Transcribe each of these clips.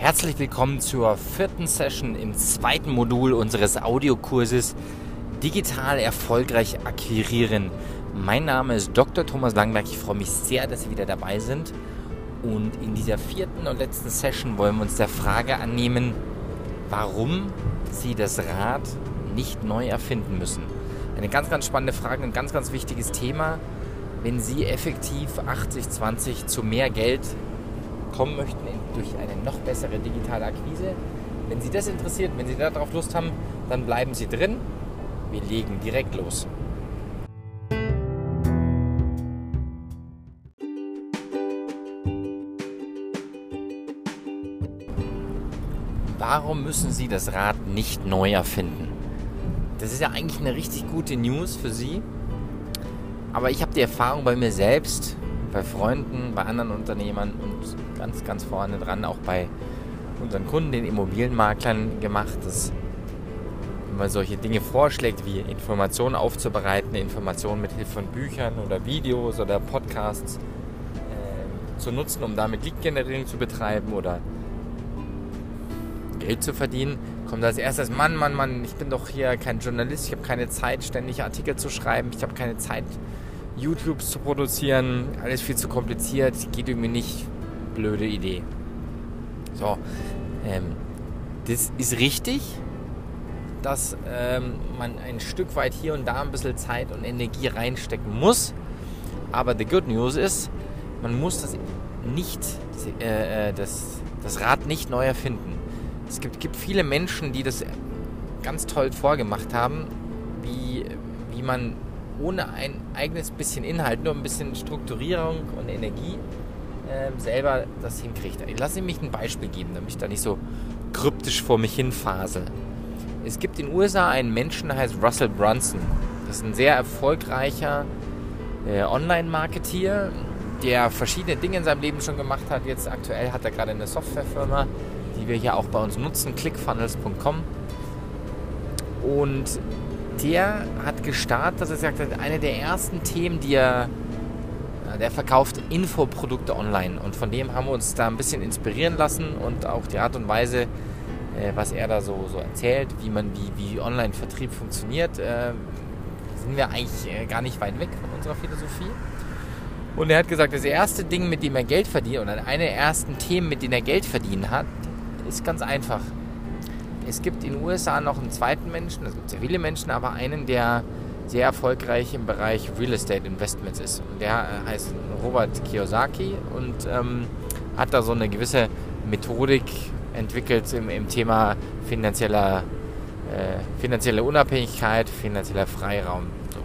Herzlich willkommen zur vierten Session im zweiten Modul unseres Audiokurses Digital erfolgreich akquirieren. Mein Name ist Dr. Thomas Langberg. Ich freue mich sehr, dass Sie wieder dabei sind. Und in dieser vierten und letzten Session wollen wir uns der Frage annehmen, warum Sie das Rad nicht neu erfinden müssen. Eine ganz, ganz spannende Frage, ein ganz, ganz wichtiges Thema. Wenn Sie effektiv 80-20 zu mehr Geld kommen möchten durch eine noch bessere digitale Akquise. Wenn Sie das interessiert, wenn Sie darauf Lust haben, dann bleiben Sie drin. Wir legen direkt los. Warum müssen Sie das Rad nicht neu erfinden? Das ist ja eigentlich eine richtig gute News für Sie. Aber ich habe die Erfahrung bei mir selbst, bei Freunden, bei anderen Unternehmern und ganz, ganz vorne dran auch bei unseren Kunden, den Immobilienmaklern gemacht, dass man solche Dinge vorschlägt, wie Informationen aufzubereiten, Informationen mit Hilfe von Büchern oder Videos oder Podcasts äh, zu nutzen, um damit Lead-Generierung zu betreiben oder Geld zu verdienen, kommt als erstes, Mann, Mann, Mann, ich bin doch hier kein Journalist, ich habe keine Zeit, ständig Artikel zu schreiben, ich habe keine Zeit, YouTubes zu produzieren, alles viel zu kompliziert, geht irgendwie nicht, blöde Idee. So, ähm, das ist richtig, dass ähm, man ein Stück weit hier und da ein bisschen Zeit und Energie reinstecken muss. Aber the good news ist, man muss das nicht, äh, äh, das, das Rad nicht neu erfinden. Es gibt, gibt viele Menschen, die das ganz toll vorgemacht haben, wie, wie man ohne ein eigenes bisschen Inhalt, nur ein bisschen Strukturierung und Energie äh, selber das hinkriegt. Lass mich ein Beispiel geben, damit ich da nicht so kryptisch vor mich hin fasel. Es gibt in den USA einen Menschen, der heißt Russell Brunson. Das ist ein sehr erfolgreicher äh, Online-Marketeer, der verschiedene Dinge in seinem Leben schon gemacht hat. Jetzt aktuell hat er gerade eine Softwarefirma, die wir hier auch bei uns nutzen, clickfunnels.com. Und der hat gestartet, dass er sagt, eine der ersten Themen, die er, der verkauft Infoprodukte online und von dem haben wir uns da ein bisschen inspirieren lassen und auch die Art und Weise, äh, was er da so, so erzählt, wie man, wie, wie Online-Vertrieb funktioniert, äh, sind wir eigentlich äh, gar nicht weit weg von unserer Philosophie. Und er hat gesagt, das erste Ding, mit dem er Geld verdient, oder eine der ersten Themen, mit denen er Geld verdient hat, ist ganz einfach es gibt in den USA noch einen zweiten Menschen, es gibt sehr viele Menschen, aber einen, der sehr erfolgreich im Bereich Real Estate Investments ist. Und der heißt Robert Kiyosaki und ähm, hat da so eine gewisse Methodik entwickelt im, im Thema finanzieller, äh, finanzielle Unabhängigkeit, finanzieller Freiraum. So.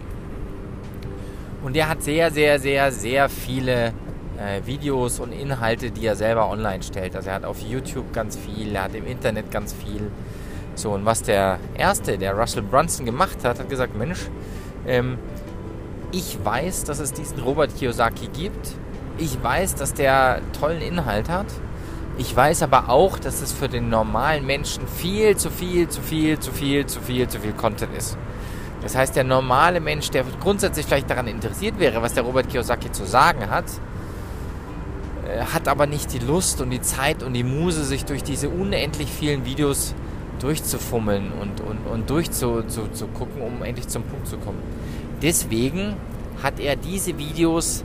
Und der hat sehr, sehr, sehr, sehr viele äh, Videos und Inhalte, die er selber online stellt. Also er hat auf YouTube ganz viel, er hat im Internet ganz viel. So, und was der erste, der Russell Brunson gemacht hat, hat gesagt, Mensch, ähm, ich weiß, dass es diesen Robert Kiyosaki gibt. Ich weiß, dass der tollen Inhalt hat. Ich weiß aber auch, dass es für den normalen Menschen viel zu viel, zu viel, zu viel, zu viel, zu viel Content ist. Das heißt, der normale Mensch, der grundsätzlich vielleicht daran interessiert wäre, was der Robert Kiyosaki zu sagen hat, hat aber nicht die Lust und die Zeit und die Muse, sich durch diese unendlich vielen Videos durchzufummeln und, und, und durchzugucken, um endlich zum Punkt zu kommen. Deswegen hat er diese Videos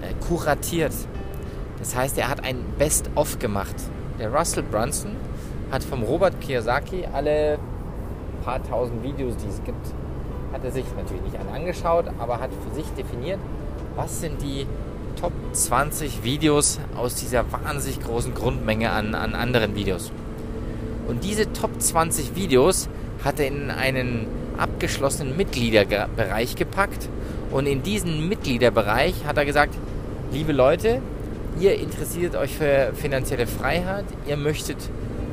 äh, kuratiert. Das heißt, er hat ein Best-of gemacht. Der Russell Brunson hat vom Robert Kiyosaki alle paar tausend Videos, die es gibt, hat er sich natürlich nicht alle angeschaut, aber hat für sich definiert, was sind die Top 20 Videos aus dieser wahnsinnig großen Grundmenge an, an anderen Videos. Und diese Top 20 Videos hat er in einen abgeschlossenen Mitgliederbereich gepackt. Und in diesen Mitgliederbereich hat er gesagt, liebe Leute, ihr interessiert euch für finanzielle Freiheit, ihr möchtet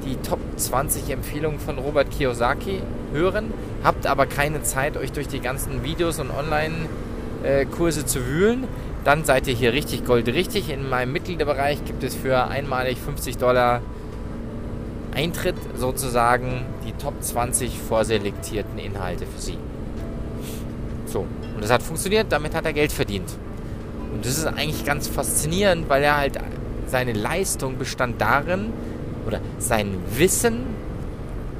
die Top 20 Empfehlungen von Robert Kiyosaki hören, habt aber keine Zeit, euch durch die ganzen Videos und Online-Kurse zu wühlen, dann seid ihr hier richtig goldrichtig. In meinem Mitgliederbereich gibt es für einmalig 50 Dollar Eintritt sozusagen die Top 20 vorselektierten Inhalte für Sie. So, und das hat funktioniert, damit hat er Geld verdient. Und das ist eigentlich ganz faszinierend, weil er halt seine Leistung bestand darin, oder sein Wissen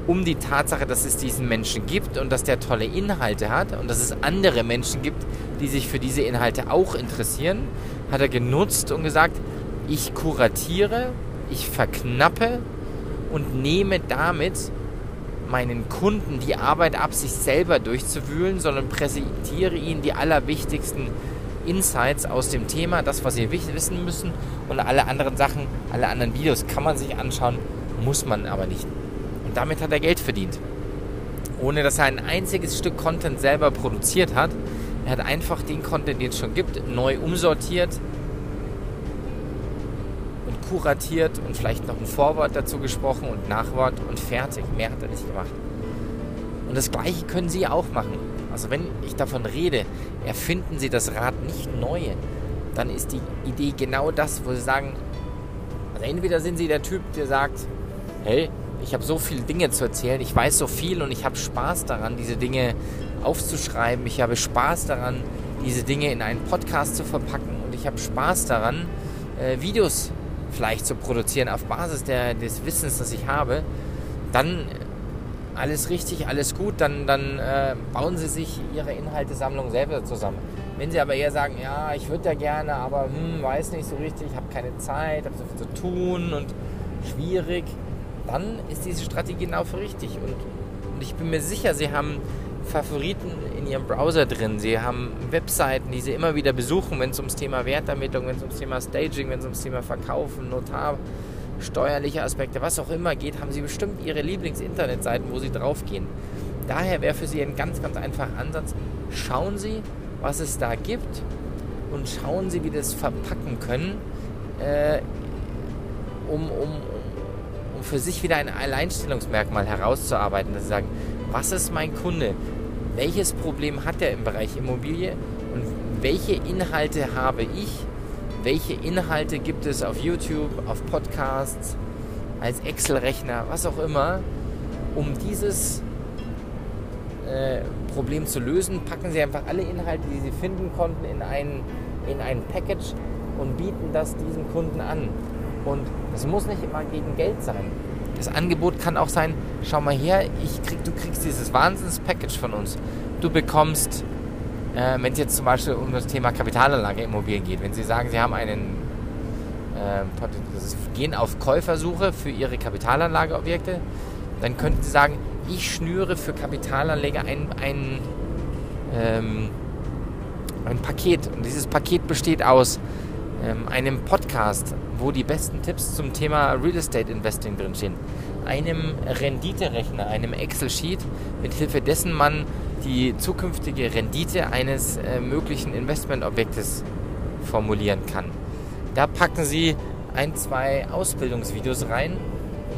um die Tatsache, dass es diesen Menschen gibt und dass der tolle Inhalte hat und dass es andere Menschen gibt, die sich für diese Inhalte auch interessieren, hat er genutzt und gesagt, ich kuratiere, ich verknappe und nehme damit meinen Kunden die Arbeit ab, sich selber durchzuwühlen, sondern präsentiere ihnen die allerwichtigsten Insights aus dem Thema, das, was sie wissen müssen und alle anderen Sachen, alle anderen Videos kann man sich anschauen, muss man aber nicht. Damit hat er Geld verdient. Ohne dass er ein einziges Stück Content selber produziert hat. Er hat einfach den Content, den es schon gibt, neu umsortiert und kuratiert und vielleicht noch ein Vorwort dazu gesprochen und Nachwort und fertig. Mehr hat er nicht gemacht. Und das gleiche können Sie auch machen. Also wenn ich davon rede, erfinden Sie das Rad nicht neu, dann ist die Idee genau das, wo Sie sagen, also entweder sind Sie der Typ, der sagt, hey, ich habe so viele Dinge zu erzählen, ich weiß so viel und ich habe Spaß daran, diese Dinge aufzuschreiben, ich habe Spaß daran, diese Dinge in einen Podcast zu verpacken und ich habe Spaß daran, äh, Videos vielleicht zu produzieren auf Basis der, des Wissens, das ich habe, dann alles richtig, alles gut, dann, dann äh, bauen Sie sich Ihre Inhaltesammlung selber zusammen. Wenn Sie aber eher sagen, ja, ich würde ja gerne, aber hm, weiß nicht so richtig, habe keine Zeit, habe so viel zu tun und schwierig, dann ist diese Strategie genau für richtig. Und, und ich bin mir sicher, Sie haben Favoriten in Ihrem Browser drin. Sie haben Webseiten, die Sie immer wieder besuchen, wenn es ums Thema Wertermittlung, wenn es ums Thema Staging, wenn es ums Thema Verkaufen, Notar, steuerliche Aspekte, was auch immer geht, haben Sie bestimmt Ihre Lieblings-Internetseiten, wo Sie draufgehen. Daher wäre für Sie ein ganz, ganz einfacher Ansatz. Schauen Sie, was es da gibt und schauen Sie, wie Sie das verpacken können, äh, um, um, um für sich wieder ein Alleinstellungsmerkmal herauszuarbeiten, dass Sie sagen, was ist mein Kunde? Welches Problem hat er im Bereich Immobilie und welche Inhalte habe ich, welche Inhalte gibt es auf YouTube, auf Podcasts, als Excel-Rechner, was auch immer, um dieses äh, Problem zu lösen, packen Sie einfach alle Inhalte, die Sie finden konnten, in ein, in ein Package und bieten das diesem Kunden an. Und das muss nicht immer gegen Geld sein. Das Angebot kann auch sein, schau mal her, ich krieg, du kriegst dieses Wahnsinns-Package von uns. Du bekommst äh, wenn es jetzt zum Beispiel um das Thema Kapitalanlage Immobilien geht, wenn Sie sagen, Sie haben einen äh, gehen auf Käufersuche für Ihre Kapitalanlageobjekte, dann könnten Sie sagen, ich schnüre für Kapitalanleger ein, ein, ähm, ein Paket. Und dieses Paket besteht aus einem Podcast, wo die besten Tipps zum Thema Real Estate Investing drinstehen, einem Renditerechner, einem Excel-Sheet, mit Hilfe dessen man die zukünftige Rendite eines äh, möglichen Investmentobjektes formulieren kann. Da packen Sie ein, zwei Ausbildungsvideos rein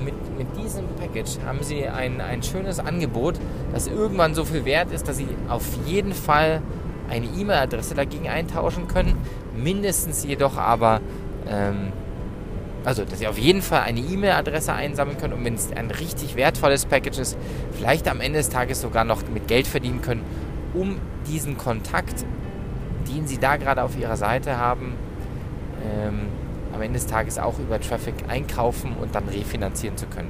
mit, mit diesem Package haben Sie ein, ein schönes Angebot, das irgendwann so viel wert ist, dass Sie auf jeden Fall eine E-Mail-Adresse dagegen eintauschen können, mindestens jedoch aber ähm, also, dass Sie auf jeden Fall eine E-Mail-Adresse einsammeln können und wenn es ein richtig wertvolles Package ist, vielleicht am Ende des Tages sogar noch mit Geld verdienen können, um diesen Kontakt, den Sie da gerade auf Ihrer Seite haben, ähm, am Ende des Tages auch über Traffic einkaufen und dann refinanzieren zu können.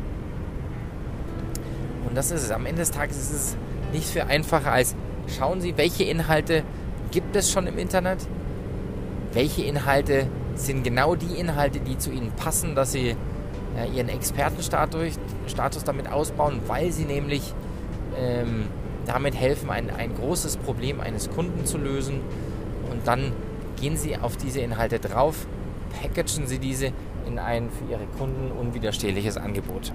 Und das ist es. Am Ende des Tages ist es nicht viel einfacher als schauen Sie, welche Inhalte gibt es schon im Internet, welche Inhalte sind genau die Inhalte, die zu ihnen passen, dass sie äh, ihren Expertenstatus Status damit ausbauen, weil sie nämlich ähm, damit helfen, ein, ein großes Problem eines Kunden zu lösen. Und dann gehen sie auf diese Inhalte drauf, packagen sie diese in ein für ihre Kunden unwiderstehliches Angebot.